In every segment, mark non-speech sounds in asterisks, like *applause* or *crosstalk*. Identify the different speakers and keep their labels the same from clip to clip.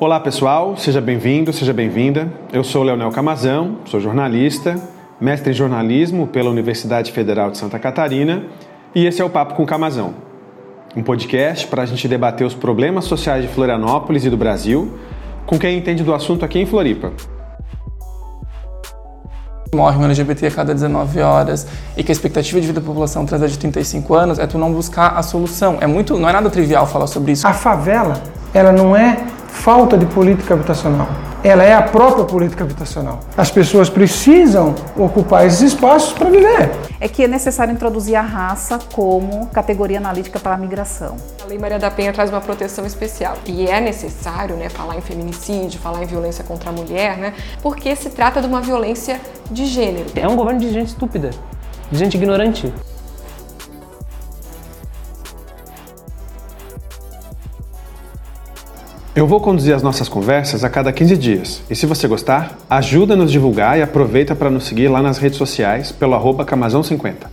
Speaker 1: Olá pessoal, seja bem-vindo, seja bem-vinda. Eu sou Leonel Camazão, sou jornalista, mestre em jornalismo pela Universidade Federal de Santa Catarina e esse é o Papo com Camazão, um podcast para a gente debater os problemas sociais de Florianópolis e do Brasil com quem entende do assunto aqui em Floripa.
Speaker 2: Morre um LGBT a cada 19 horas e que a expectativa de vida da população traz de 35 anos, é tu não buscar a solução. É muito, não é nada trivial falar sobre isso.
Speaker 3: A favela, ela não é falta de política habitacional. Ela é a própria política habitacional. As pessoas precisam ocupar esses espaços para viver.
Speaker 4: É que é necessário introduzir a raça como categoria analítica para a migração.
Speaker 5: A Lei Maria da Penha traz uma proteção especial. E é necessário né, falar em feminicídio, falar em violência contra a mulher, né, porque se trata de uma violência de gênero.
Speaker 6: É um governo de gente estúpida, de gente ignorante.
Speaker 1: Eu vou conduzir as nossas conversas a cada 15 dias. E se você gostar, ajuda a nos divulgar e aproveita para nos seguir lá nas redes sociais pelo arroba Camazão50.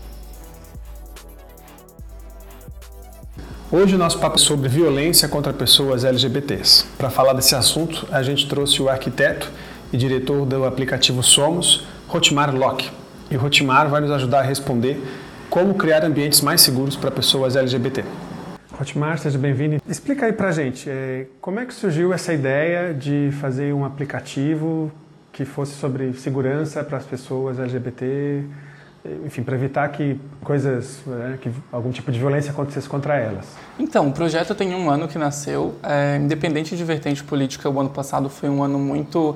Speaker 1: Hoje o nosso papo é sobre violência contra pessoas LGBTs. Para falar desse assunto, a gente trouxe o arquiteto e diretor do aplicativo Somos, Hotmar Locke. E o Hotmar vai nos ajudar a responder como criar ambientes mais seguros para pessoas LGBT. Hotmar, seja bem-vindo. Explica aí pra gente, é, como é que surgiu essa ideia de fazer um aplicativo que fosse sobre segurança para as pessoas LGBT, enfim, para evitar que coisas, né, que algum tipo de violência acontecesse contra elas?
Speaker 2: Então, o projeto tem um ano que nasceu, é, independente de vertente política, o ano passado foi um ano muito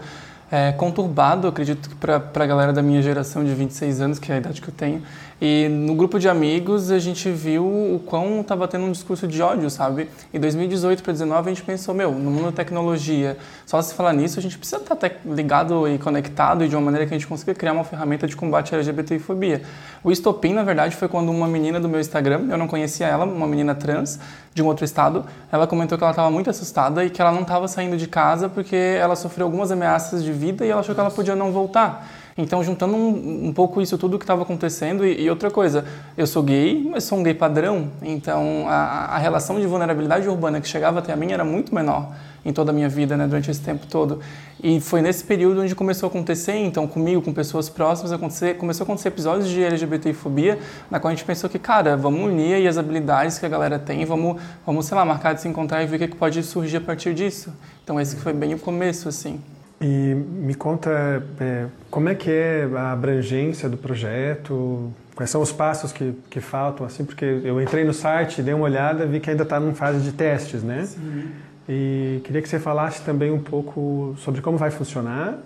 Speaker 2: é, conturbado, acredito que para a galera da minha geração de 26 anos, que é a idade que eu tenho. E no grupo de amigos a gente viu o quão estava tendo um discurso de ódio, sabe? Em 2018 para 2019 a gente pensou, meu, no mundo da tecnologia, só se falar nisso a gente precisa estar tá ligado e conectado e de uma maneira que a gente consiga criar uma ferramenta de combate à LGBTfobia. O estopim, na verdade, foi quando uma menina do meu Instagram, eu não conhecia ela, uma menina trans de um outro estado, ela comentou que ela estava muito assustada e que ela não estava saindo de casa porque ela sofreu algumas ameaças de vida e ela achou que ela podia não voltar. Então, juntando um, um pouco isso tudo que estava acontecendo e, e, outra coisa, eu sou gay, mas sou um gay padrão, então a, a, relação de vulnerabilidade urbana que chegava até a mim era muito menor em toda a minha vida, né, durante esse tempo todo. E foi nesse período onde começou a acontecer, então comigo, com pessoas próximas, acontecer, começou a acontecer episódios de LGBTfobia, na qual a gente pensou que, cara, vamos unir aí as habilidades que a galera tem, vamos, vamos sei lá, marcar de se encontrar e ver o que, que pode surgir a partir disso. Então esse foi bem o começo, assim.
Speaker 1: E me conta é, como é que é a abrangência do projeto, quais são os passos que, que faltam, assim, porque eu entrei no site, dei uma olhada, vi que ainda está em fase de testes, né? Sim. E queria que você falasse também um pouco sobre como vai funcionar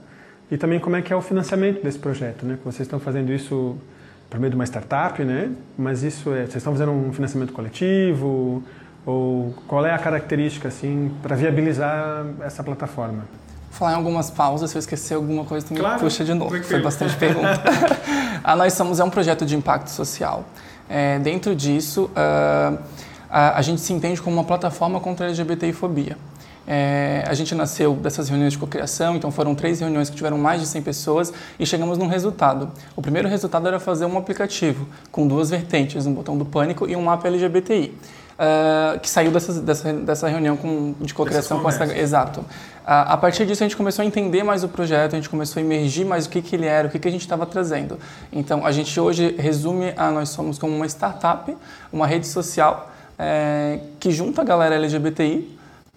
Speaker 1: e também como é que é o financiamento desse projeto, né? Que vocês estão fazendo isso por meio de uma startup, né? Mas isso é, vocês estão fazendo um financiamento coletivo ou qual é a característica assim para viabilizar essa plataforma?
Speaker 2: Falar em algumas pausas, se eu esquecer alguma coisa, tu me claro, puxa de novo. Foi bastante pergunta. a *laughs* Nós Somos é um projeto de impacto social. É, dentro disso, uh, a, a, gente se entende como uma plataforma contra a LGBTfobia. É, a gente nasceu dessas reuniões de cocriação, então foram três reuniões que tiveram mais de 100 pessoas e chegamos num resultado. O primeiro resultado era fazer um aplicativo com duas vertentes, um botão do pânico e um mapa LGBTI. Uh, que saiu dessa, dessa, dessa reunião com, de cocriação com essa. Exato. Uh, a partir disso, a gente começou a entender mais o projeto, a gente começou a emergir mais o que, que ele era, o que, que a gente estava trazendo. Então, a gente hoje resume a Nós Somos como uma startup, uma rede social é, que junta a galera LGBTI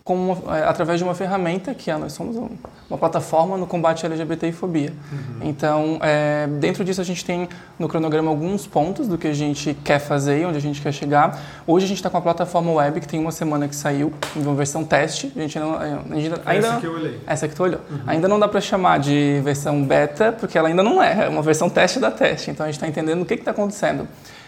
Speaker 2: como, é, através de uma ferramenta que é, nós somos uma plataforma no combate à LGBT e fobia. Uhum. Então, é, dentro disso a gente tem no cronograma alguns pontos do que a gente quer fazer, onde a gente quer chegar. Hoje a gente está com a plataforma web que tem uma semana que saiu, em uma versão teste. A gente não, é, ainda, ainda
Speaker 1: essa que eu olhei.
Speaker 2: Essa que tu olhou. Uhum. Ainda não dá para chamar de versão beta, porque ela ainda não é, é uma versão teste da teste. Então a gente está entendendo o que está acontecendo.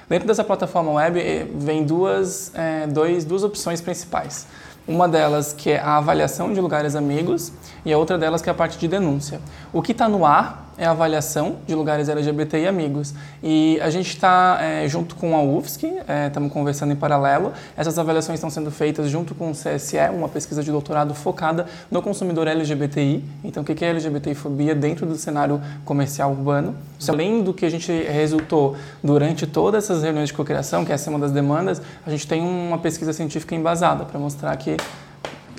Speaker 2: Dentro dessa plataforma web eh, vem duas, é, dois, duas opções principais. Uma delas que é a avaliação de lugares amigos e a outra delas que é a parte de denúncia. O que está no ar é a avaliação de lugares LGBT e amigos. E a gente está, é, junto com a UFSC, estamos é, conversando em paralelo. Essas avaliações estão sendo feitas junto com o CSE, uma pesquisa de doutorado focada no consumidor LGBTI. Então, o que é LGBTfobia dentro do cenário comercial urbano. Além do que a gente resultou durante todas essas reuniões de cocriação, que essa é uma das demandas, a gente tem uma pesquisa científica embasada para mostrar que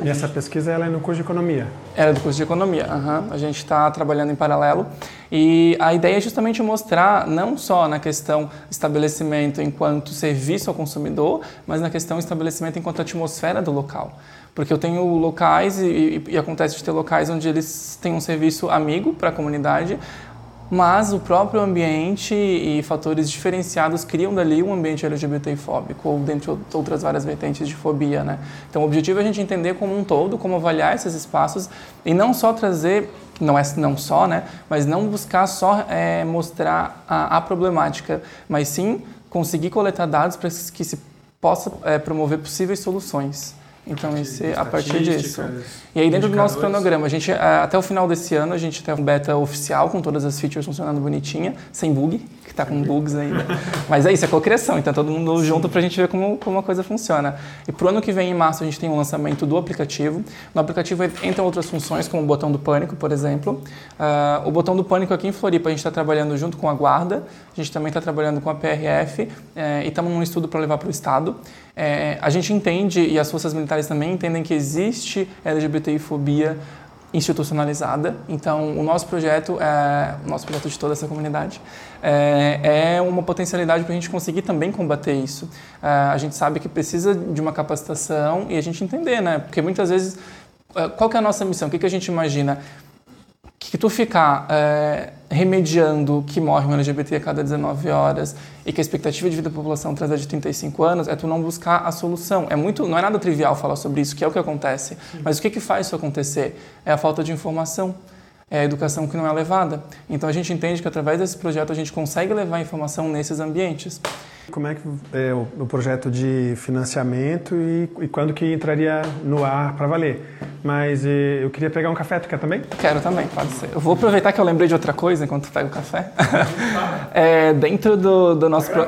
Speaker 1: E essa pesquisa ela é no curso de economia?
Speaker 2: Era do curso de economia, uhum. a gente está trabalhando em paralelo. E a ideia é justamente mostrar, não só na questão estabelecimento enquanto serviço ao consumidor, mas na questão estabelecimento enquanto atmosfera do local. Porque eu tenho locais, e, e, e acontece de ter locais onde eles têm um serviço amigo para a comunidade, mas o próprio ambiente e fatores diferenciados criam dali um ambiente LGBT fóbico ou dentre outras várias vertentes de fobia, né? Então o objetivo é a gente entender como um todo, como avaliar esses espaços e não só trazer, não é não só, né? Mas não buscar só é, mostrar a, a, problemática, mas sim conseguir coletar dados para que se possa é, promover possíveis soluções. Então, esse, a partir disso. E aí, dentro do nosso cronograma, a gente, até o final desse ano, a gente tem um beta oficial com todas as features funcionando bonitinha, sem bug, que está com bugs ainda. *laughs* Mas é isso, é cocriação, então todo mundo Sim. junto para a gente ver como, como a coisa funciona. E para o ano que vem, em março, a gente tem o um lançamento do aplicativo. No aplicativo entram outras funções, como o botão do pânico, por exemplo. Uh, o botão do pânico aqui em Floripa, a gente está trabalhando junto com a Guarda, a gente também está trabalhando com a PRF eh, e estamos num estudo para levar para o Estado. Eh, a gente entende, e as forças militares também entendem que existe LGBTI-fobia institucionalizada. Então, o nosso projeto, é, o nosso projeto de toda essa comunidade, é, é uma potencialidade para a gente conseguir também combater isso. É, a gente sabe que precisa de uma capacitação e a gente entender, né? Porque muitas vezes, é, qual que é a nossa missão? O que, que a gente imagina? Que tu ficar é, remediando que morre um LGBT a cada 19 horas e que a expectativa de vida da população traz de 35 anos é tu não buscar a solução. É muito, não é nada trivial falar sobre isso, que é o que acontece. Mas o que, que faz isso acontecer? É a falta de informação. É a educação que não é levada. Então a gente entende que através desse projeto a gente consegue levar informação nesses ambientes.
Speaker 1: Como é que é o, projeto de financiamento e, e, quando que entraria no ar para valer? Mas e, eu queria pegar um café, tu quer também?
Speaker 2: Quero também, pode ser. Eu vou aproveitar que eu lembrei de outra coisa enquanto tu pega o café. *laughs* é, dentro do, do nosso... Pro...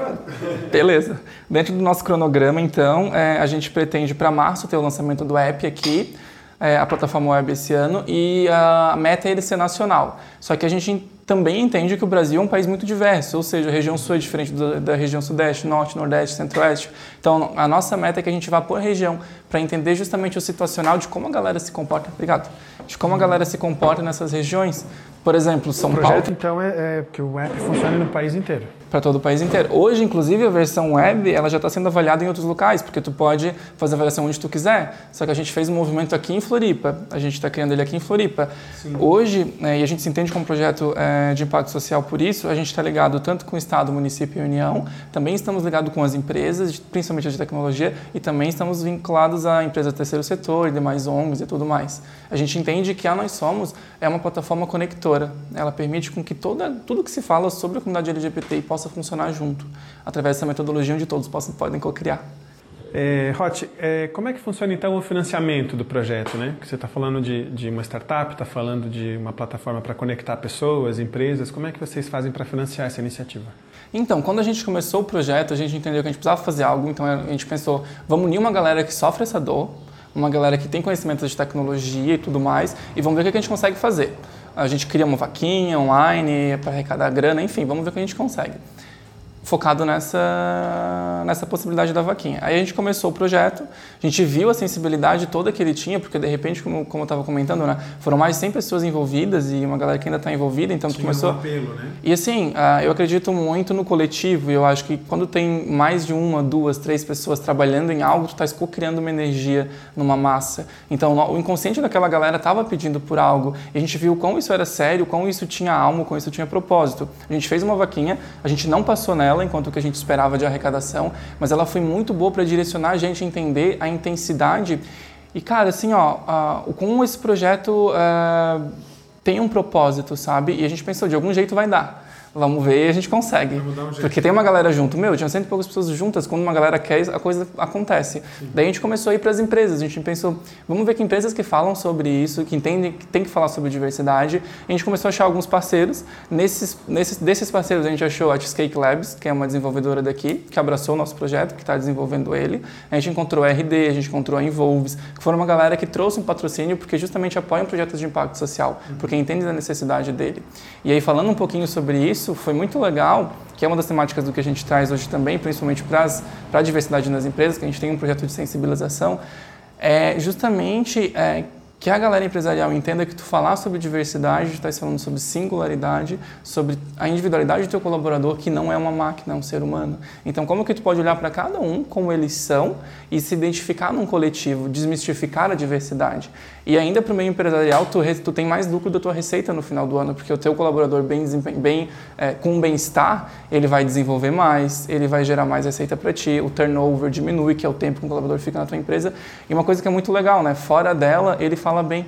Speaker 2: Beleza. Dentro do nosso cronograma, então, é, a gente pretende para março ter o lançamento do app aqui, é, a plataforma web esse ano, e a meta é ele ser nacional. Só que a gente também entende que o Brasil é um país muito diverso, ou seja, a região sul é diferente da, da região sudeste, norte, nordeste, centro-oeste. Então, a nossa meta é que a gente vá por região para entender justamente o situacional de como a galera se comporta. Obrigado. De como a galera se comporta nessas regiões. Por exemplo, São Paulo.
Speaker 1: O projeto, Paulo, então, é, é que o app funcione no país inteiro
Speaker 2: para todo o país inteiro. Hoje, inclusive, a versão web ela já está sendo avaliada em outros locais, porque tu pode fazer a avaliação onde tu quiser. Só que a gente fez um movimento aqui em Floripa, a gente está criando ele aqui em Floripa. Sim. Hoje, é, e a gente se entende como projeto é, de impacto social por isso, a gente está ligado tanto com o Estado, município e União, também estamos ligados com as empresas, principalmente as de tecnologia, e também estamos vinculados a empresas do terceiro setor e demais ONGs e tudo mais. A gente entende que a Nós Somos é uma plataforma conectora. Ela permite com que toda, tudo que se fala sobre a comunidade LGBTI possa funcionar junto, através dessa metodologia onde todos possam, podem co-criar.
Speaker 1: É, Hot, é, como é que funciona então o financiamento do projeto? Né? Você está falando de, de, uma startup, está falando de uma plataforma para conectar pessoas, empresas. Como é que vocês fazem para financiar essa iniciativa?
Speaker 2: Então, quando a gente começou o projeto, a gente entendeu que a gente precisava fazer algo, então a gente pensou, vamos unir uma galera que sofre essa dor, uma galera que tem conhecimento de tecnologia e tudo mais, e vamos ver o que a gente consegue fazer. A gente cria uma vaquinha online para arrecadar grana, enfim, vamos ver o que a gente consegue focado nessa, nessa possibilidade da vaquinha. Aí a gente começou o projeto, a gente viu a sensibilidade toda que ele tinha, porque de repente, como, como eu estava comentando, né, foram mais de 100 pessoas envolvidas e uma galera que ainda está envolvida, então tinha começou... Um apelo, né? E assim, uh, eu acredito muito no coletivo e eu acho que quando tem mais de uma, duas, três pessoas trabalhando em algo, tu está co-criando uma energia numa massa. Então o inconsciente daquela galera estava pedindo por algo e a gente viu quão isso era sério, quão isso tinha alma, quão isso tinha propósito. A gente fez uma vaquinha, a gente não passou nela, enquanto o que a gente esperava de arrecadação, mas ela foi muito boa para direcionar a gente a entender a intensidade. E, cara, assim, ó, uh, como esse projeto uh, tem um propósito, sabe? E a gente pensou, de algum jeito vai dar. Vamos ver e a gente consegue. Um Porque tem uma galera junto. Meu, tinha cento e poucas pessoas juntas. Quando uma galera quer, a coisa acontece. Sim. Daí a gente começou a ir para as empresas. A gente pensou, vamos ver que empresas que falam sobre isso, que entendem que tem que falar sobre diversidade. a gente começou a achar alguns parceiros. Nesses, nesses, desses parceiros, a gente achou a Cheesecake Labs, que é uma desenvolvedora daqui, que abraçou o nosso projeto, que está desenvolvendo ele. A gente encontrou a RD, a gente encontrou a Involves, que foram uma galera que trouxe um patrocínio porque justamente apoiam projetos de impacto social, uhum. porque entendem a necessidade dele. E aí, falando um pouquinho sobre isso, isso foi muito legal, que é uma das temáticas do que a gente traz hoje também, principalmente para a diversidade nas empresas, que a gente tem um projeto de sensibilização, é justamente é, que a galera empresarial entenda que tu falar sobre diversidade, tu está falando sobre singularidade, sobre a individualidade do teu colaborador, que não é uma máquina, é um ser humano. Então, como que tu pode olhar para cada um como eles são e se identificar num coletivo, desmistificar a diversidade? E ainda para o meio empresarial, tu, tu tem mais lucro da tua receita no final do ano, porque o teu colaborador bem, bem é, com bem-estar, ele vai desenvolver mais, ele vai gerar mais receita para ti, o turnover diminui, que é o tempo que o colaborador fica na tua empresa. E uma coisa que é muito legal, né? Fora dela, ele fala bem,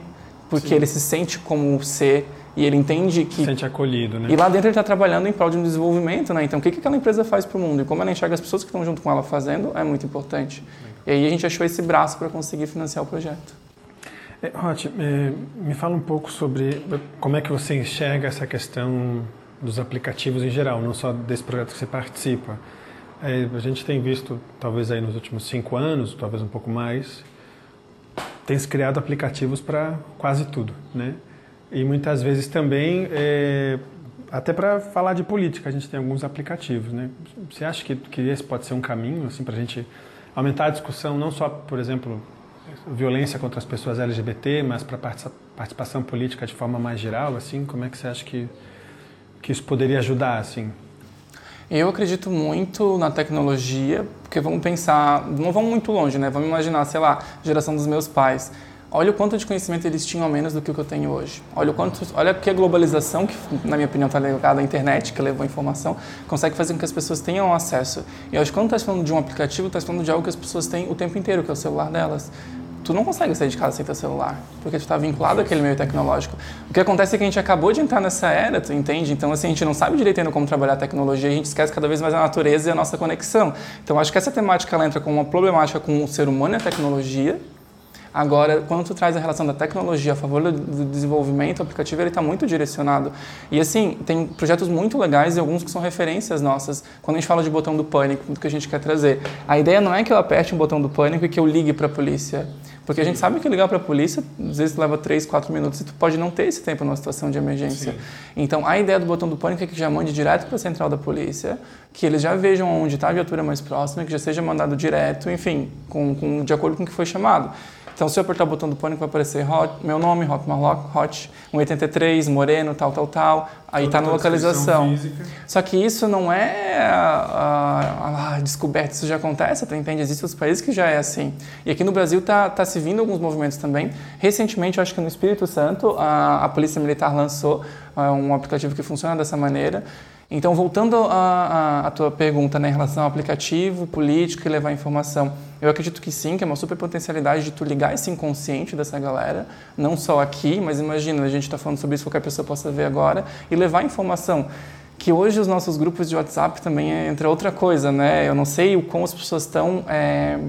Speaker 2: porque Sim. ele se sente como ser e ele entende que... Se
Speaker 1: sente acolhido, né?
Speaker 2: E lá dentro ele está trabalhando em prol de um desenvolvimento, né? Então, o que, que aquela empresa faz para o mundo? E como ela enxerga as pessoas que estão junto com ela fazendo, é muito importante. E aí a gente achou esse braço para conseguir financiar o projeto.
Speaker 1: É, é, me fala um pouco sobre como é que você enxerga essa questão dos aplicativos em geral, não só desse projeto que você participa. É, a gente tem visto, talvez aí nos últimos cinco anos, talvez um pouco mais, tem se criado aplicativos para quase tudo, né? E muitas vezes também, é, até para falar de política, a gente tem alguns aplicativos, né? Você acha que, que esse pode ser um caminho, assim, para a gente aumentar a discussão, não só, por exemplo, violência contra as pessoas LGBT, mas para participação política de forma mais geral, assim, como é que você acha que que isso poderia ajudar, assim?
Speaker 2: Eu acredito muito na tecnologia, porque vamos pensar, não vamos muito longe, né? Vamos imaginar, sei lá, geração dos meus pais. Olha o quanto de conhecimento eles tinham a menos do que o que eu tenho hoje. Olha o quanto, olha que a globalização, que na minha opinião está ligada à internet, que levou a informação, consegue fazer com que as pessoas tenham acesso. E acho que quando está falando de um aplicativo, está falando de algo que as pessoas têm o tempo inteiro, que é o celular delas tu não consegue sair de casa sem teu celular, porque tu está vinculado àquele meio tecnológico. O que acontece é que a gente acabou de entrar nessa era, tu entende? Então, assim, a gente não sabe direito ainda como trabalhar a tecnologia a gente esquece cada vez mais a natureza e a nossa conexão. Então, acho que essa temática ela entra como uma problemática com o ser humano e a tecnologia, Agora, quando tu traz a relação da tecnologia a favor do desenvolvimento, o aplicativo ele está muito direcionado. E assim, tem projetos muito legais e alguns que são referências nossas. Quando a gente fala de botão do pânico, do que a gente quer trazer. A ideia não é que eu aperte um botão do pânico e que eu ligue para a polícia. Porque a gente sabe que ligar para a polícia, às vezes leva 3, 4 minutos e tu pode não ter esse tempo numa situação de emergência. Sim. Então, a ideia do botão do pânico é que já mande direto para a central da polícia, que eles já vejam onde está a viatura mais próxima, que já seja mandado direto, enfim, com, com, de acordo com o que foi chamado. Então, se eu apertar o botão do pânico, vai aparecer hot, meu nome, Hot Marlock, Hot 183, Moreno, tal, tal, tal. Aí está na localização. Física. Só que isso não é a, a, a, descoberta, isso já acontece, tu entende? Existem outros países que já é assim. E aqui no Brasil está tá se vindo alguns movimentos também. Recentemente, eu acho que no Espírito Santo, a, a Polícia Militar lançou uh, um aplicativo que funciona dessa maneira. Então, voltando à tua pergunta né, em relação ao aplicativo, político e levar informação, eu acredito que sim, que é uma super potencialidade de tu ligar esse inconsciente dessa galera, não só aqui, mas imagina, a gente está falando sobre isso, qualquer pessoa possa ver agora, e levar informação. Que hoje os nossos grupos de WhatsApp também é entre outra coisa, né? Eu não sei o como as pessoas estão é,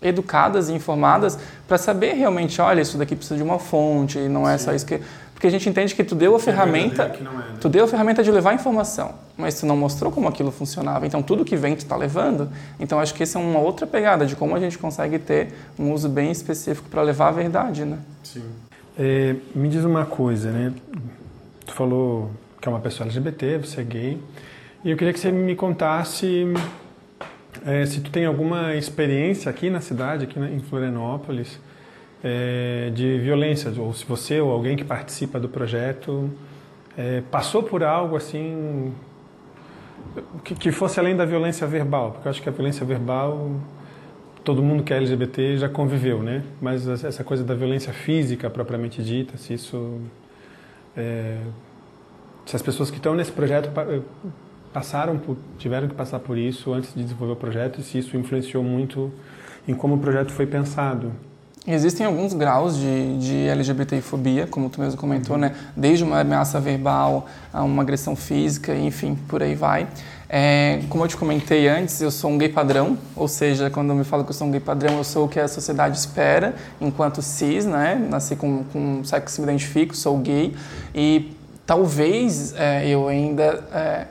Speaker 2: educadas e informadas para saber realmente, olha, isso daqui precisa de uma fonte, não é sim. só isso que porque a gente entende que tu deu a ferramenta, é, né? tu deu a ferramenta de levar informação, mas tu não mostrou como aquilo funcionava. Então tudo que vem tu está levando. Então acho que essa é uma outra pegada de como a gente consegue ter um uso bem específico para levar a verdade, né?
Speaker 1: Sim. É, me diz uma coisa, né? Tu falou que é uma pessoa LGBT, você é gay, e eu queria que você me contasse é, se tu tem alguma experiência aqui na cidade, aqui em Florianópolis é, de violência, ou se você ou alguém que participa do projeto é, passou por algo assim que, que, fosse além da violência verbal, porque eu acho que a violência verbal todo mundo que é LGBT já conviveu, né? Mas essa coisa da violência física propriamente dita, se isso é, se as pessoas que estão nesse projeto passaram por, tiveram que passar por isso antes de desenvolver o projeto e se isso influenciou muito em como o projeto foi pensado.
Speaker 2: Existem alguns graus de, de LGBTfobia, como tu mesmo comentou, uhum. né? Desde uma ameaça verbal a uma agressão física, enfim, por aí vai. É, como eu te comentei antes, eu sou um gay padrão, ou seja, quando eu me falo que eu sou um gay padrão, eu sou o que a sociedade espera enquanto cis, né? Nasci com, com sexo que me identifico, sou gay e talvez é, eu ainda é,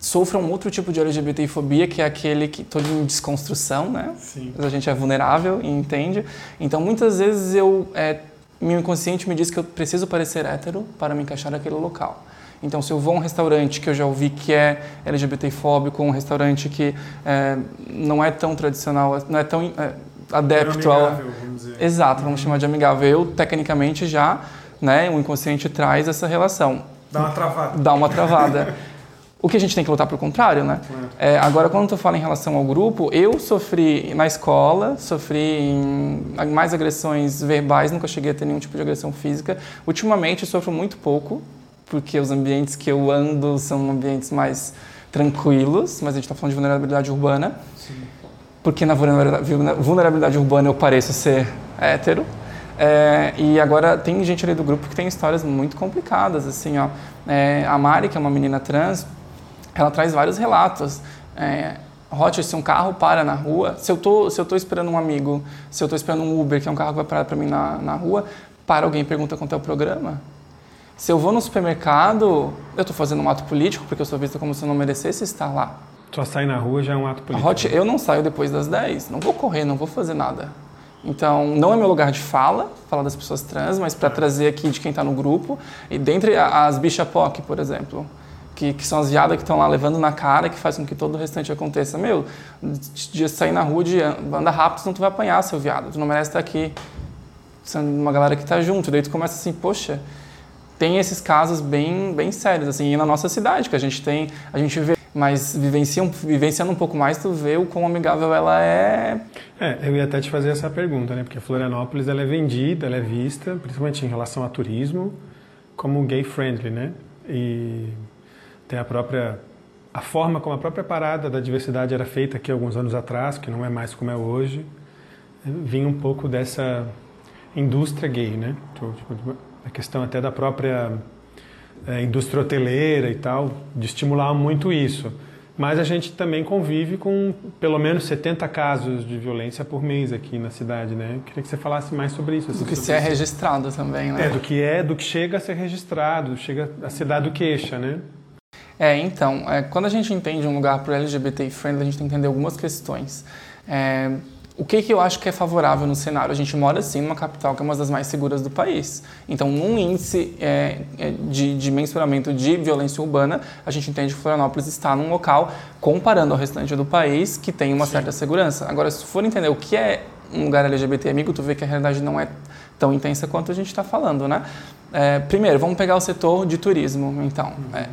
Speaker 2: sofram um outro tipo de LGBTfobia, que é aquele que todo em desconstrução, né? Sim. A gente é vulnerável e entende. Então, muitas vezes eu é, meu inconsciente me diz que eu preciso parecer hétero para me encaixar naquele local. Então, se eu vou a um restaurante que eu já ouvi que é LGBTfóbico, um restaurante que é, não é tão tradicional, não é tão é, adepto ao.
Speaker 1: Vamos dizer.
Speaker 2: Exato, vamos chamar de amigável. Eu, tecnicamente, já, né, o inconsciente traz essa relação.
Speaker 1: Dá uma travada.
Speaker 2: Dá uma travada. *laughs* O que a gente tem que lutar pro contrário, né? É, agora, quando tu fala em relação ao grupo, eu sofri na escola, sofri mais agressões verbais, nunca cheguei a ter nenhum tipo de agressão física. Ultimamente, eu sofro muito pouco, porque os ambientes que eu ando são ambientes mais tranquilos, mas a gente está falando de vulnerabilidade urbana. Porque na vulnerabilidade urbana eu pareço ser hétero. É, e agora tem gente ali do grupo que tem histórias muito complicadas, assim, ó. É, a Mari, que é uma menina trans, ela traz vários relatos. É, Hot, se um carro para na rua, se eu tô, se eu tô esperando um amigo, se eu tô esperando um Uber, que é um carro que vai parar para mim na, na rua, para alguém e pergunta quanto é o programa. Se eu vou no supermercado, eu tô fazendo um ato político, porque eu sou vista como se eu não merecesse estar lá.
Speaker 1: Só sair na rua já é um ato político.
Speaker 2: Hot, eu não saio depois das 10, não vou correr, não vou fazer nada. Então, não é meu lugar de fala, falar das pessoas trans, mas para trazer aqui de quem está no grupo. E dentre as bicha POC, por exemplo, que, que são as viadas que estão lá levando na cara, que faz com que todo o restante aconteça. Meu, de, sair na rua, de andar rápido, senão tu vai apanhar, seu viado. Tu não merece estar aqui. São uma galera que tá junto. Daí tu começa assim, poxa, tem esses casos bem, bem sérios, assim, na nossa cidade, que a gente tem, a gente vê, mas vivencia, um- vivenciando um pouco mais, tu vê o quão amigável ela é
Speaker 1: É, eu ia até te fazer essa pergunta, né? Porque Florianópolis ela é vendida, ela é vista, principalmente em relação a turismo, como gay friendly, né? E tem a própria a forma como a própria parada da diversidade era feita aqui alguns anos atrás, que não é mais como é hoje, vinha um pouco dessa indústria gay, né? Tipo, tipo, A questão até da própria eh, indústria hoteleira e tal, de estimular muito isso. Mas a gente também convive com pelo menos 70 casos de violência por mês aqui na cidade, né? Queria que você falasse mais sobre isso. assim,
Speaker 2: do que se é registrado também, né?
Speaker 1: É, do que é, do que chega a ser registrado, chega a ser dado queixa, né?
Speaker 2: É, então, é, quando a gente entende um lugar para LGBT friendly, a gente tem que entender algumas questões. É, o que, que eu acho que é favorável no cenário? A gente mora, sim, numa capital que é uma das mais seguras do país. Então, num índice é, é, de, de mensuramento de violência urbana, a gente entende que Florianópolis está num local, comparando ao restante do país, que tem uma certa segurança. Agora, se for entender o que é um lugar LGBT amigo, tu vê que a realidade não é tão intensa quanto a gente está falando, né? É, primeiro, vamos pegar o setor de turismo, então. É,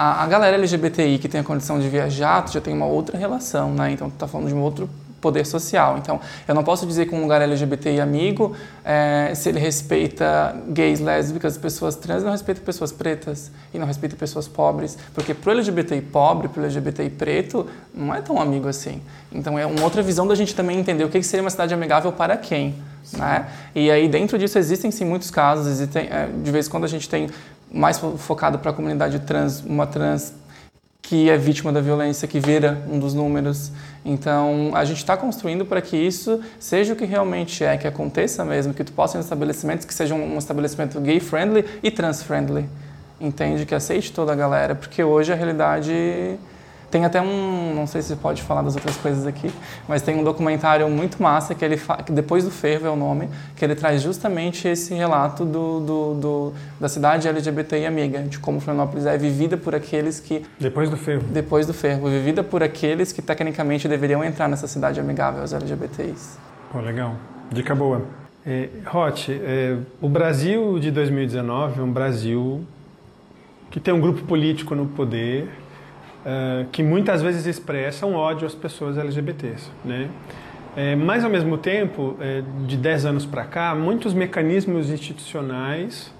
Speaker 2: a, a galera LGBTI que tem a condição de viajar, já tem uma outra relação, né? Então, tu tá falando de um outro poder social. Então, eu não posso dizer que um lugar LGBTI amigo, é, se ele respeita gays, lésbicas, pessoas trans, não respeita pessoas pretas e não respeita pessoas pobres, porque pro LGBTI pobre, pro LGBTI preto, não é tão amigo assim. Então, é uma outra visão da gente também entender o que seria uma cidade amigável para quem, né? E aí, dentro disso, existem sim muitos casos, existem, é, de vez em quando a gente tem mais fo- focado para a comunidade trans, uma trans que é vítima da violência, que vira um dos números. Então, a gente está construindo para que isso seja o que realmente é, que aconteça mesmo, que tu possa ir em estabelecimentos que sejam um estabelecimento gay-friendly e trans-friendly. Entende? Que aceite toda a galera, porque hoje a realidade... Tem até um, não sei se pode falar das outras coisas aqui, mas tem um documentário muito massa que ele que depois do fervo é o nome, que ele traz justamente esse relato do, do, do- da cidade LGBTI amiga, de como Florianópolis é vivida por aqueles que
Speaker 1: Depois do fervo.
Speaker 2: depois do fervo, vivida por aqueles que tecnicamente deveriam entrar nessa cidade amigável aos LGBTs.
Speaker 1: Pô, legal. Dica boa. É, Hot, é, o Brasil de 2019 é um Brasil que tem um grupo político no poder que muitas vezes expressa um ódio às pessoas LGBTs, né? É, mas ao mesmo tempo, é, de 10 anos para cá, muitos mecanismos institucionais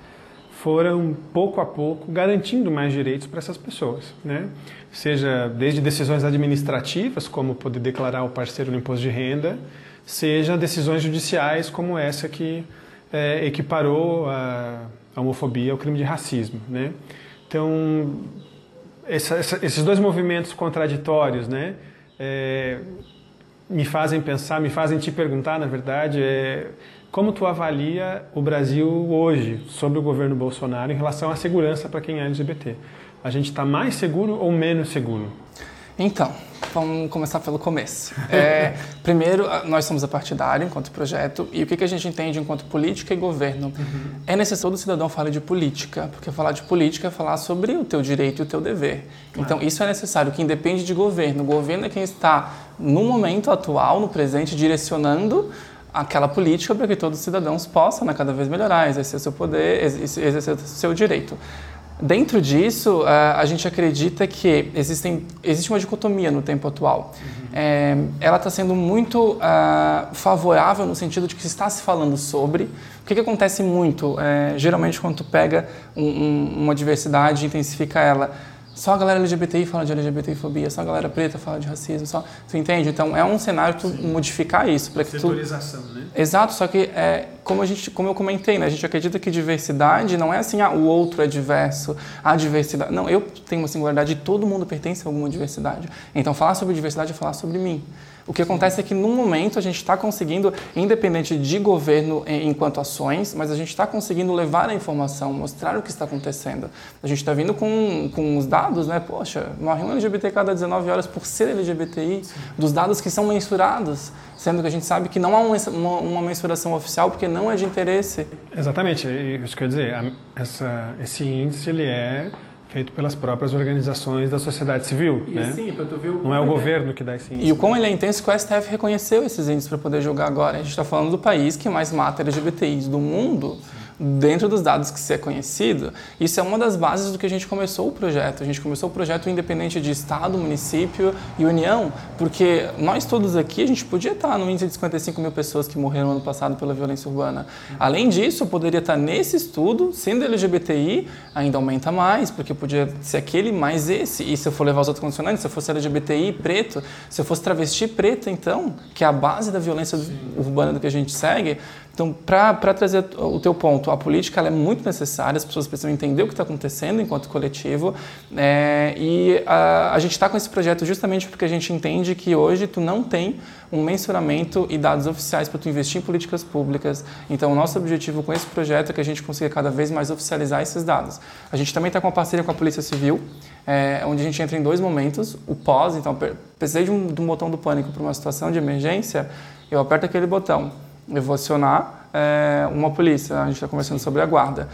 Speaker 1: foram pouco a pouco garantindo mais direitos para essas pessoas, né? Seja desde decisões administrativas, como poder declarar o parceiro no imposto de renda, seja decisões judiciais como essa que é, equiparou a, a homofobia ao crime de racismo, né? Então essa- essa- esses dois movimentos contraditórios, né? é, me fazem pensar, me fazem te perguntar, na verdade, é, como tu avalia o Brasil hoje, sobre o governo Bolsonaro, em relação à segurança para quem é LGBT? A gente está mais seguro ou menos seguro?
Speaker 2: Então, vamos começar pelo começo. É, primeiro, nós somos a partidário enquanto projeto, e o que que a gente entende enquanto política e governo? É necessário que todo cidadão fale de política, porque falar de política é falar sobre o teu direito e o teu dever. Então, isso é necessário, que independe de governo. O governo é quem está no momento atual, no presente, direcionando aquela política para que todos os cidadãos possam né, cada vez melhorar, exercer seu poder, exercer seu direito. Dentro disso, eh, a gente acredita que existem, existe uma dicotomia no tempo atual. Uhum. É, ela está sendo muito uh, favorável no sentido de que está se falando sobre. O que, que acontece muito? É, geralmente, quando tu pega um, um, uma diversidade e intensifica ela, só a galera LGBTI fala de LGBTfobia, só a galera preta fala de racismo, só... Tu entende? Então, é um cenário tu Sim. modificar isso. para que
Speaker 1: Setorização, tu... né?
Speaker 2: Exato, só que, é, como, a gente, como eu comentei, né, a gente acredita que diversidade não é assim, ah, o outro é diverso, a diversidade... Não, eu tenho uma singularidade e todo mundo pertence a alguma diversidade. Então, falar sobre diversidade é falar sobre mim. O que acontece é que, no momento, a gente está conseguindo, independente de governo enquanto ações, mas a gente está conseguindo levar a informação, mostrar o que está acontecendo. A gente está vindo com, com os dados, né? Poxa, morre um LGBT cada 19 horas por ser LGBTI, Sim. dos dados que são mensurados, sendo que a gente sabe que não há uma, uma, mensuração oficial porque não é de interesse.
Speaker 1: Exatamente, isso quer dizer, essa, esse índice ele é feito pelas próprias organizações da sociedade civil. E né? sim, tu viu Não é o governo que dá esse índice.
Speaker 2: E o quão ele é intenso que o STF reconheceu esses índices para poder julgar agora. A gente está falando do país que mais mata LGBTIs do mundo. Sim dentro dos dados que se é conhecido, isso é uma das bases do que a gente começou o projeto. A gente começou o projeto independente de Estado, município e União, porque nós todos aqui, a gente podia estar no índice de 55 mil pessoas que morreram ano passado pela violência urbana. Além disso, eu poderia estar nesse estudo, sendo LGBTI, ainda aumenta mais, porque podia ser aquele mais esse. E se eu for levar os outros condicionantes, se eu fosse LGBTI preto, se eu fosse travesti preto, então, que é a base da violência Sim. urbana do que a gente segue, então, para trazer o teu ponto, a política é muito necessária, as pessoas precisam entender o que está acontecendo enquanto coletivo, é, e a, a gente está com esse projeto justamente porque a gente entende que hoje tu não tem um mensuramento e dados oficiais para tu investir em políticas públicas. Então, o nosso objetivo com esse projeto é que a gente consiga cada vez mais oficializar esses dados. A gente também está com uma parceria com a Polícia Civil, é, onde a gente entra em dois momentos, o pós, então, precisei de um, de um botão do pânico para uma situação de emergência, eu aperto aquele botão eu vou acionar é, uma polícia, a gente está conversando sobre a guarda.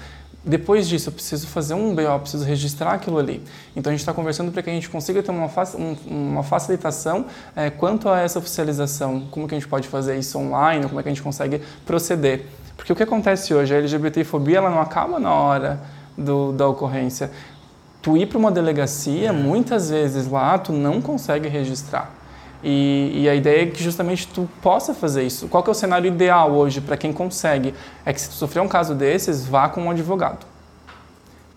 Speaker 2: Depois disso, eu preciso fazer um BO, eu preciso registrar aquilo ali. Então, a gente está conversando para que a gente consiga ter uma, um, uma facilitação é, quanto a essa oficialização. Como que a gente pode fazer isso online, como é que a gente consegue proceder. Porque o que acontece hoje, a LGBTfobia ela não acaba na hora do, da ocorrência. Tu ir para uma delegacia, muitas vezes lá, tu não consegue registrar. E, e, a ideia é que justamente tu possa fazer isso. Qual que é o cenário ideal hoje para quem consegue? É que se tu sofrer um caso desses, vá com um advogado.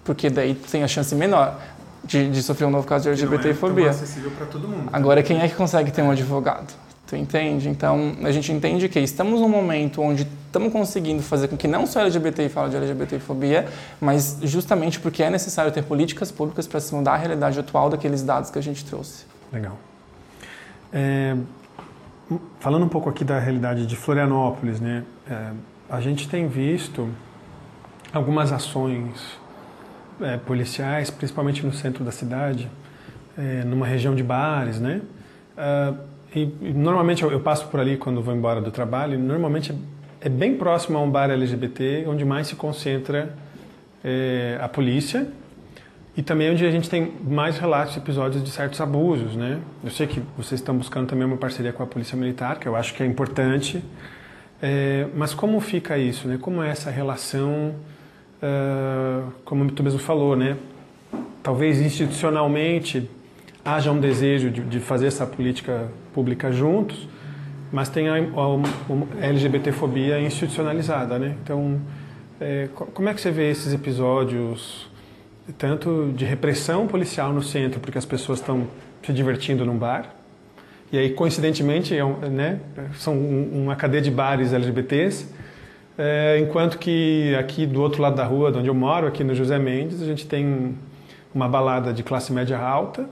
Speaker 2: Porque daí tu tem a chance menor de, de sofrer um novo caso de LGBTfobia.
Speaker 1: É acessível para todo mundo.
Speaker 2: Agora, quem é que consegue ter um advogado? Tu entende? Então, a gente entende que estamos num momento onde estamos conseguindo fazer com que não só LGBTI fale de LGBTfobia, mas justamente porque é necessário ter políticas públicas para se mudar a realidade atual daqueles dados que a gente trouxe.
Speaker 1: Legal. É, falando um pouco aqui da realidade de Florianópolis, né? É, a gente tem visto algumas ações é, policiais, principalmente no centro da cidade, é, numa região de bares, né? É, e, e, normalmente eu, eu, passo por ali quando vou embora do trabalho. Normalmente é, é bem próximo a um bar LGBT, onde mais se concentra a polícia e também onde a gente tem mais relatos de episódios de certos abusos, né? Eu sei que vocês estão buscando também uma parceria com a Polícia Militar, que eu acho que é importante. É, mas como fica isso, né? Como é essa relação, uh, como tu mesmo falou, né? Talvez institucionalmente haja um desejo de, de fazer essa política pública juntos, mas tem a, a, a LGBTfobia institucionalizada, né? Então, é, como é que você vê esses episódios tanto de repressão policial no centro, porque as pessoas estão se divertindo num bar, e aí, coincidentemente, é um, né, são uma cadeia de bares LGBTs, é, enquanto que aqui do outro lado da rua, onde eu moro, aqui no José Mendes, a gente tem uma balada de classe média alta,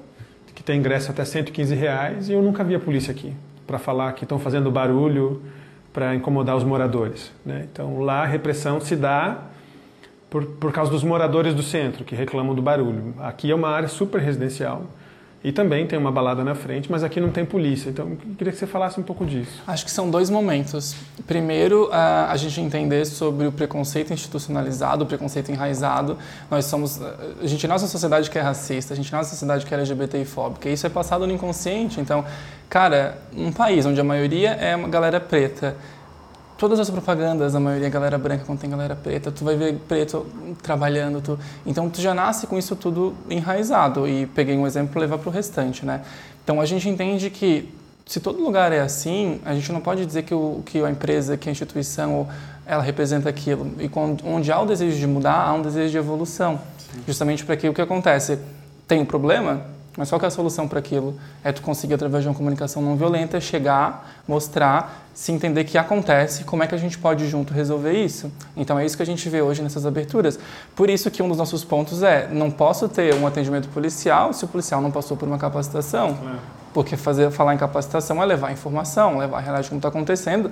Speaker 1: que tem ingresso até 115 reais, e eu nunca vi a polícia aqui para falar que estão fazendo barulho para incomodar os moradores. Né? Então lá a repressão se dá por, por causa dos moradores do centro que reclamam do barulho. Aqui é uma área super residencial E também tem uma balada na frente, mas aqui não tem polícia. Então, eu queria que você falasse um pouco disso.
Speaker 2: Acho que são dois momentos. Primeiro, a, gente entender sobre o preconceito institucionalizado, o preconceito enraizado. Nós somos, a gente nossa sociedade que é racista, a gente nossa sociedade que é LGBT fóbica. Isso é passado no inconsciente. Então, cara, um país onde a maioria é uma galera preta, todas as propagandas, a maioria é galera branca quando tem galera preta, tu vai ver preto trabalhando, tu, então tu já nasce com isso tudo enraizado e peguei um exemplo para levar para o restante, né? Então a gente entende que se todo lugar é assim, a gente não pode dizer que, o, que a empresa, que a instituição, ela representa aquilo. E quando, onde há o desejo de mudar, há um desejo de evolução. Sim. Justamente para que o que acontece? Tem um problema, mas qual é a solução para aquilo? É tu conseguir, através de uma comunicação não violenta, chegar, mostrar, se entender que acontece, como é que a gente pode junto resolver isso. Então é isso que a gente vê hoje nessas aberturas. Por isso que um dos nossos pontos é, não posso ter um atendimento policial se o policial não passou por uma capacitação. É. Porque fazer, falar em capacitação é levar informação, levar a realidade como está acontecendo.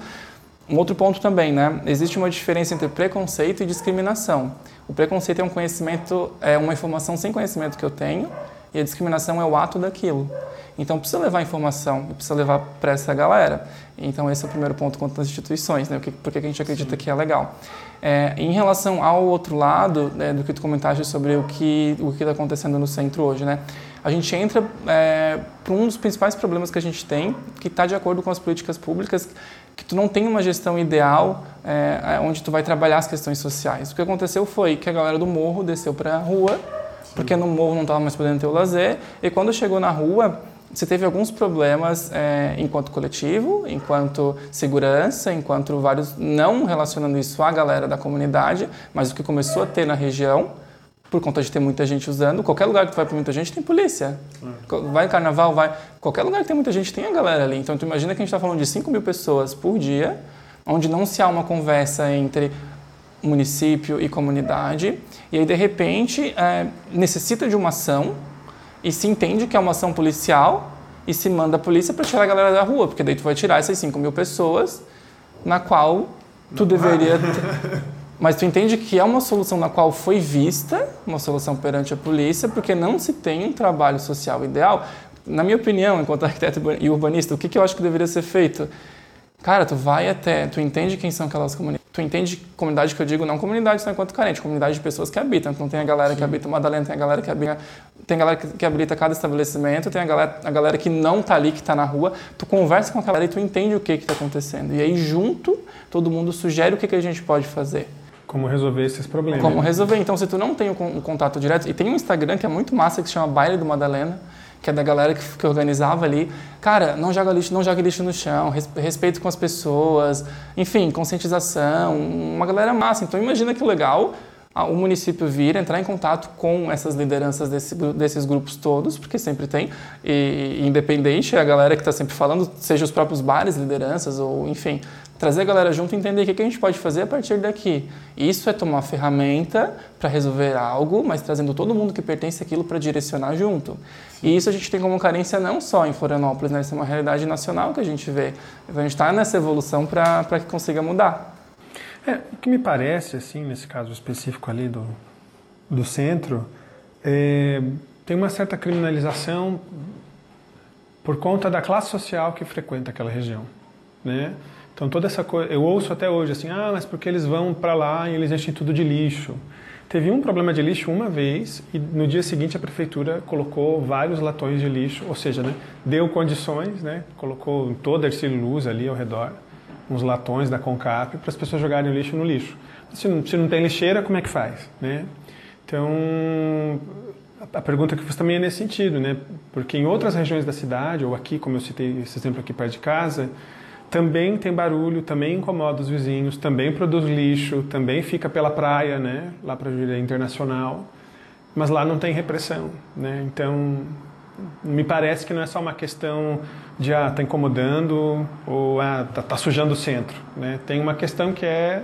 Speaker 2: Um outro ponto também, né? Existe uma diferença entre preconceito e discriminação. O preconceito é um conhecimento, é uma informação sem conhecimento que eu tenho, e a discriminação é o ato daquilo. Então precisa levar informação precisa levar para essa galera. Então esse é o primeiro ponto quanto às instituições, né? Porque a gente acredita Sim. que é legal. É, em relação ao outro lado né, do que tu comentaste sobre o que o que está acontecendo no centro hoje, né? A gente entra é, para um dos principais problemas que a gente tem, que está de acordo com as políticas públicas, que tu não tem uma gestão ideal é, onde tu vai trabalhar as questões sociais. O que aconteceu foi que a galera do morro desceu para a rua porque no morro não estava mais podendo ter o lazer. E quando chegou na rua, você teve alguns problemas é, enquanto coletivo, enquanto segurança, enquanto vários, não relacionando isso à galera da comunidade, mas o que começou a ter na região, por conta de ter muita gente usando. Qualquer lugar que tu vai para muita gente tem polícia. É. Vai carnaval, vai. Qualquer lugar que tem muita gente tem a galera ali. Então tu imagina que a gente está falando de 5 mil pessoas por dia, onde não se há uma conversa entre município e comunidade, e aí de repente é, necessita de uma ação e se entende que é uma ação policial e se manda a polícia para tirar a galera da rua, porque daí tu vai tirar essas 5 mil pessoas na qual tu Não deveria... *laughs* Mas tu entende que é uma solução na qual foi vista, uma solução perante a polícia, porque não se tem um trabalho social ideal. Na minha opinião, enquanto arquiteto e urbanista, o que, que eu acho que deveria ser feito? Cara, tu vai até, tu entende quem são aquelas comunidades tu entende comunidade que eu digo, não comunidade só enquanto carente, comunidade de pessoas que habitam. Então tem a galera Sim. que habita Madalena, tem a galera que habita, tem a galera que, que habita cada estabelecimento, tem a galera, a galera que não está ali, que está na rua. Tu conversa com aquela galera e tu entende o que está acontecendo. E aí junto, todo mundo sugere o que, que a gente pode fazer.
Speaker 1: Como resolver esses problemas.
Speaker 2: Como resolver. Então, se tu não tem um contato direto, e tem um Instagram que é muito massa que se chama Baile do Madalena, que é da galera que, que organizava ali. Cara, não joga lixo, não joga lixo no chão, respeito com as pessoas, enfim, conscientização, uma galera massa. Então imagina que legal o município vir, entrar em contato com essas lideranças desse, desses grupos todos, porque sempre tem, e, independente, a galera que está sempre falando, seja os próprios bares, lideranças, ou enfim, trazer a galera junto e entender o que a gente pode fazer a partir daqui. Isso é tomar ferramenta para resolver algo, mas trazendo todo mundo que pertence àquilo para direcionar junto. E isso a gente tem como carência não só em Florianópolis, né? isso é uma realidade nacional que a gente vê. Então a gente está nessa evolução para que consiga mudar.
Speaker 1: É, o que me parece, assim, nesse caso específico ali do, do centro, é, tem uma certa criminalização por conta da classe social que frequenta aquela região, né? Então toda essa coisa, eu ouço até hoje assim, ah, mas porque eles vão para lá e eles enchem tudo de lixo. Teve um problema de lixo uma vez e no dia seguinte a prefeitura colocou vários latões de lixo, ou seja, né, deu condições, né, colocou toda a luz ali ao redor uns latões da Concap para as pessoas jogarem o lixo no lixo. Se não, se não tem lixeira, como é que faz? Né? Então, a pergunta que eu fiz também é nesse sentido, né? porque em outras regiões da cidade, ou aqui, como eu citei esse exemplo aqui perto de casa, também tem barulho, também incomoda os vizinhos, também produz lixo, também fica pela praia, né? lá para a Júlia Internacional, mas lá não tem repressão. Né? Então, me parece que não é só uma questão de ah, tá incomodando ou ah, tá, tá, sujando o centro, né? Tem uma questão que é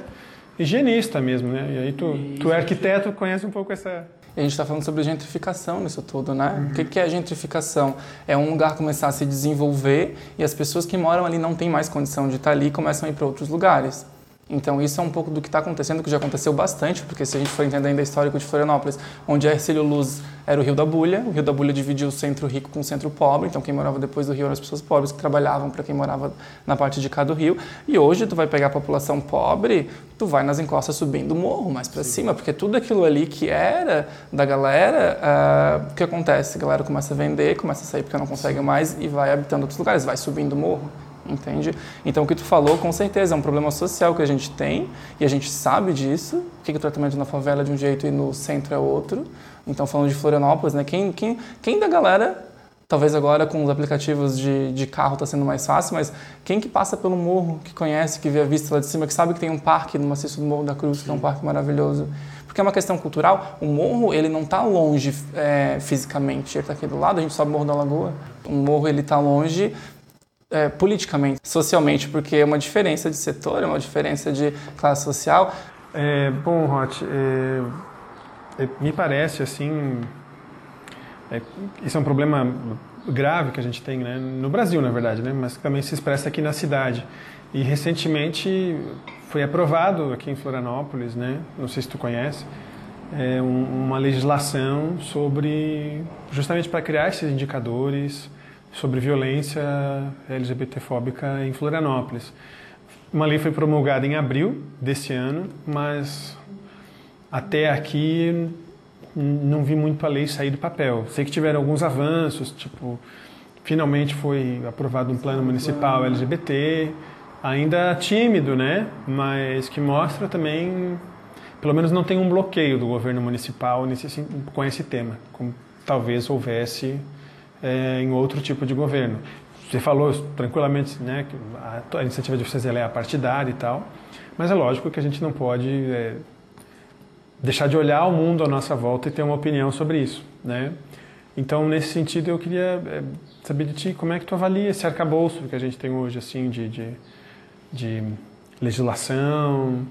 Speaker 1: higienista mesmo, né? E aí tu, tu é arquiteto, conhece um pouco essa
Speaker 2: e a gente está falando sobre gentrificação nisso tudo, né? Uhum. O que, que é gentrificação? É um lugar começar a se desenvolver e as pessoas que moram ali não têm mais condição de estar ali e começam a ir para outros lugares. Então isso é um pouco do que está acontecendo, que já aconteceu bastante, porque se a gente for entender ainda histórico de Florianópolis, onde a Ercílio Luz era o Rio da Bulha, o Rio da Bulha dividia o centro rico com o centro pobre, então quem morava depois do rio eram as pessoas pobres que trabalhavam para quem morava na parte de cá do rio. E hoje tu vai pegar a população pobre, tu vai nas encostas subindo o morro mais para cima, porque tudo aquilo ali que era da galera, uh, o que acontece? A galera começa a vender, começa a sair porque não consegue mais e vai habitando outros lugares, vai subindo o morro entende? Então, o que tu falou, com certeza, é um problema social que a gente tem e a gente sabe disso, o que, o tratamento na favela é de um jeito e no centro é outro. Então, falando de Florianópolis, né, quem, quem, quem da galera, talvez agora com os aplicativos de, de carro está sendo mais fácil, mas quem que passa pelo morro, que conhece, que vê a vista lá de cima, que sabe que tem um parque no maciço do Morro da Cruz, que é um parque maravilhoso, porque é uma questão cultural. O morro ele não está longe é, fisicamente, ele está aqui do lado. A gente sobe o Morro da Lagoa. O morro ele está longe é, politicamente, socialmente, porque é uma diferença de setor, é uma diferença de classe social.
Speaker 1: É, bom, Roth, é, é, me parece assim, é, isso é um problema grave que a gente tem né, no Brasil, na verdade, né, mas também se expressa aqui na cidade. E recentemente foi aprovado aqui em Florianópolis, né, não sei se tu conhece, é, um, uma legislação sobre justamente para criar esses indicadores sobre violência LGBTfóbica em Florianópolis. Uma lei foi promulgada em abril desse ano, mas até aqui não vi muito a lei sair do papel. Sei que tiveram alguns avanços, tipo, finalmente foi aprovado um plano municipal LGBT, ainda tímido, né? Mas que mostra também, pelo menos não tem um bloqueio do governo municipal nesse, com esse tema, como talvez houvesse é, em outro tipo de governo. Você falou tranquilamente né, que a, a iniciativa de vocês é partidária e tal, mas é lógico que a gente não pode é, deixar de olhar o mundo à nossa volta e ter uma opinião sobre isso. Né? Então, nesse sentido, eu queria é, saber de ti como é que tu avalia esse arcabouço que a gente tem hoje, assim, de, de, de legislação,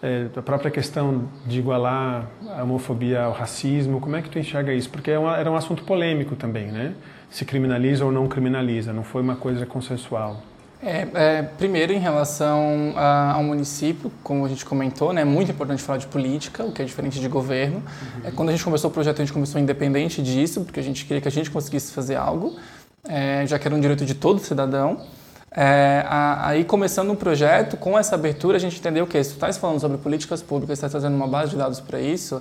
Speaker 1: é, a própria questão de igualar a homofobia ao racismo, como é que tu enxerga isso? Porque é uma, era um assunto polêmico também, né? Se criminaliza ou não criminaliza, não foi uma coisa consensual.
Speaker 2: É, é, primeiro, em relação a, ao município, como a gente comentou, né, é muito importante falar de política, o que é diferente de governo. Uhum. É, quando a gente começou o projeto, a gente começou independente disso, porque a gente queria que a gente conseguisse fazer algo, é, já que era um direito de todo cidadão. É, a, aí, começando o projeto, com essa abertura, a gente entendeu que se tu estás falando sobre políticas públicas, está trazendo uma base de dados para isso,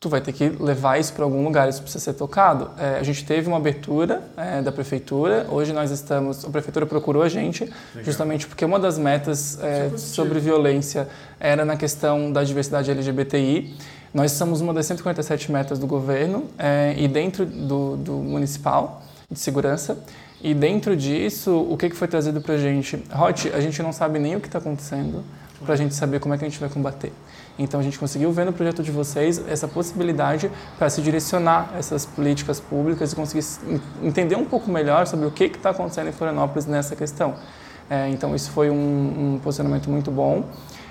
Speaker 2: tu vai ter que levar isso para algum lugar, isso precisa ser tocado. É, a gente teve uma abertura é, da prefeitura, hoje nós estamos, a prefeitura procurou a gente, Legal. justamente porque uma das metas é, sobre violência era na questão da diversidade LGBTI. Nós somos uma das 147 metas do governo é, e dentro do, do municipal de segurança. E dentro disso, o que, que foi trazido para a gente? Hot, a gente não sabe nem o que está acontecendo para a gente saber como é que a gente vai combater. Então a gente conseguiu ver no projeto de vocês essa possibilidade para se direcionar essas políticas públicas e conseguir entender um pouco melhor sobre o que está acontecendo em Florianópolis nessa questão. É, então isso foi um, um posicionamento muito bom.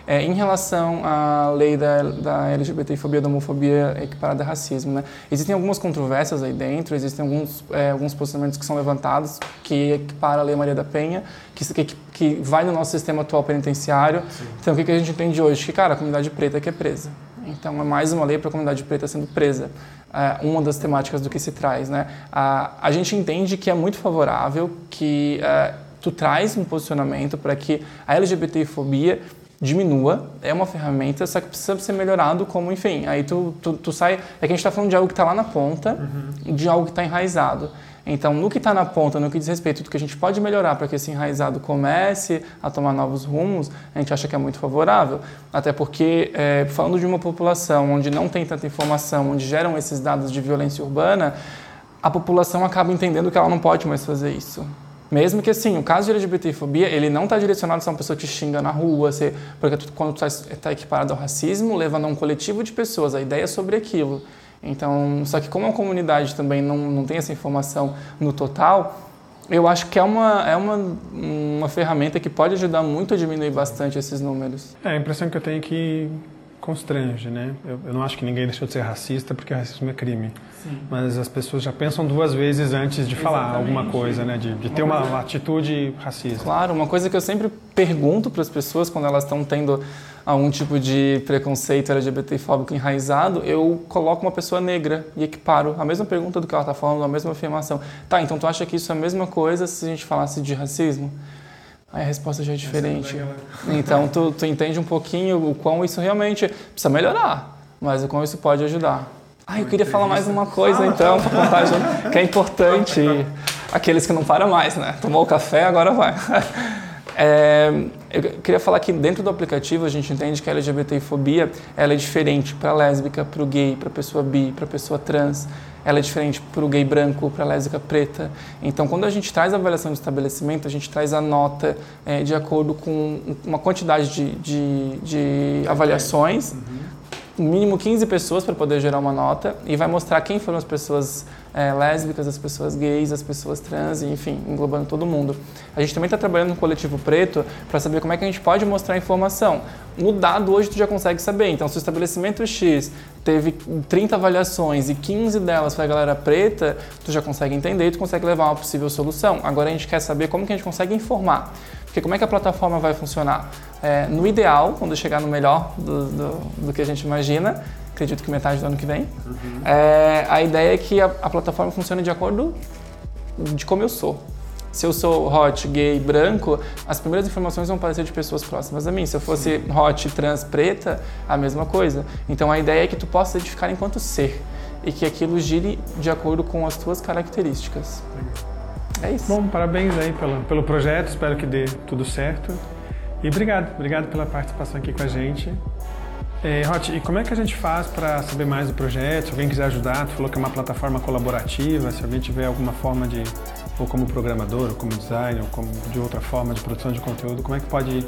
Speaker 2: É, em relação à lei da, da LGBTfobia, da homofobia equiparada a racismo, né? existem algumas controvérsias aí dentro, existem alguns, é, alguns posicionamentos que são levantados que equipara a lei Maria da Penha, que, que, que vai no nosso sistema atual penitenciário. Sim. Então, o que, que a gente entende hoje? Que, cara, a comunidade preta é que é presa. Então, é mais uma lei para a comunidade preta sendo presa. É uma das temáticas do que se traz, né? A, a gente entende que é muito favorável que é, tu traz um posicionamento para que a LGBTfobia diminua, é uma ferramenta, só que precisa ser melhorado como, enfim, aí tu, tu, tu sai, é que a gente está falando de algo que está lá na ponta, uhum. de algo que está enraizado. Então, no que está na ponta, no que diz respeito do que a gente pode melhorar para que esse enraizado comece a tomar novos rumos, a gente acha que é muito favorável. Até porque, é, falando de uma população onde não tem tanta informação, onde geram esses dados de violência urbana, a população acaba entendendo que ela não pode mais fazer isso. Mesmo que assim, o caso de LGBTfobia, ele não está direcionado a uma pessoa que xinga na rua, você, porque tu, quando tu está tá equiparado ao racismo, levando a um coletivo de pessoas a ideia sobre aquilo. Então, só que como a comunidade também não, não tem essa informação no total, eu acho que é uma, é uma, uma ferramenta que pode ajudar muito a diminuir bastante esses números.
Speaker 1: É, a impressão que eu tenho é que constrange, né? Eu, eu, não acho que ninguém deixou de ser racista porque racismo é crime. Sim. Mas as pessoas já pensam duas vezes antes de falar Exatamente. alguma coisa, né? De, de ter uma, uma atitude racista.
Speaker 2: Claro, uma coisa que eu sempre pergunto para as pessoas quando elas estão tendo algum tipo de preconceito LGBTfóbico enraizado, eu coloco uma pessoa negra e equiparo a mesma pergunta do que ela está falando, a mesma afirmação. Tá, então tu acha que isso é a mesma coisa se a gente falasse de racismo? Aí a resposta já é diferente. Então tu, tu entende um pouquinho o quão isso realmente precisa melhorar, mas o quão isso pode ajudar. Ah, eu queria falar mais uma coisa então, para contar que é importante. Aqueles que não param mais, né? Tomou o café, agora vai. *laughs* É, eu queria falar que dentro do aplicativo a gente entende que a LGBTfobia ela é diferente para lésbica, para o gay, para pessoa bi, para pessoa trans. Ela é diferente para o gay branco, para a lésbica preta. Então, quando a gente traz a avaliação de estabelecimento, a gente traz a nota é, de acordo com uma quantidade de, de, de avaliações. Uhum mínimo 15 pessoas para poder gerar uma nota e vai mostrar quem foram as pessoas é, lésbicas, as pessoas gays, as pessoas trans, enfim, englobando todo mundo. A gente também está trabalhando no coletivo preto para saber como é que a gente pode mostrar informação. No dado hoje tu já consegue saber. Então, se o estabelecimento X teve 30 avaliações e 15 delas foi a galera preta, tu já consegue entender e tu consegue levar uma possível solução. Agora a gente quer saber como que a gente consegue informar. Porque como é que a plataforma vai funcionar? É, no ideal, quando chegar no melhor do, do, do, que a gente imagina, acredito que metade do ano que vem, uhum. é, a ideia é que a, a, plataforma funcione de acordo de como eu sou. Se eu sou hot, gay, branco, as primeiras informações vão aparecer de pessoas próximas a mim. Se eu fosse hot, trans, preta, a mesma coisa. Então a ideia é que tu possa identificar enquanto ser e que aquilo gire de acordo com as tuas características. É isso.
Speaker 1: Bom, parabéns aí pelo, pelo projeto, espero que dê tudo certo. E obrigado, obrigado pela participação aqui com a gente. É, Hot, e como é que a gente faz para saber mais do projeto? Se alguém quiser ajudar, tu falou que é uma plataforma colaborativa, se alguém tiver alguma forma de, ou como programador, ou como designer, ou como de outra forma de produção de conteúdo, como é que pode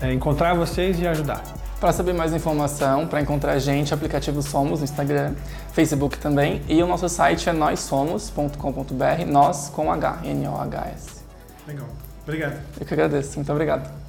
Speaker 1: é, encontrar vocês e ajudar?
Speaker 2: Para saber mais informação, para encontrar a gente, aplicativo Somos no Instagram, Facebook também, e o nosso site é nossomos.com.br, nós com H, N-O-H-S.
Speaker 1: Legal. Obrigado.
Speaker 2: Eu que agradeço. Muito obrigado.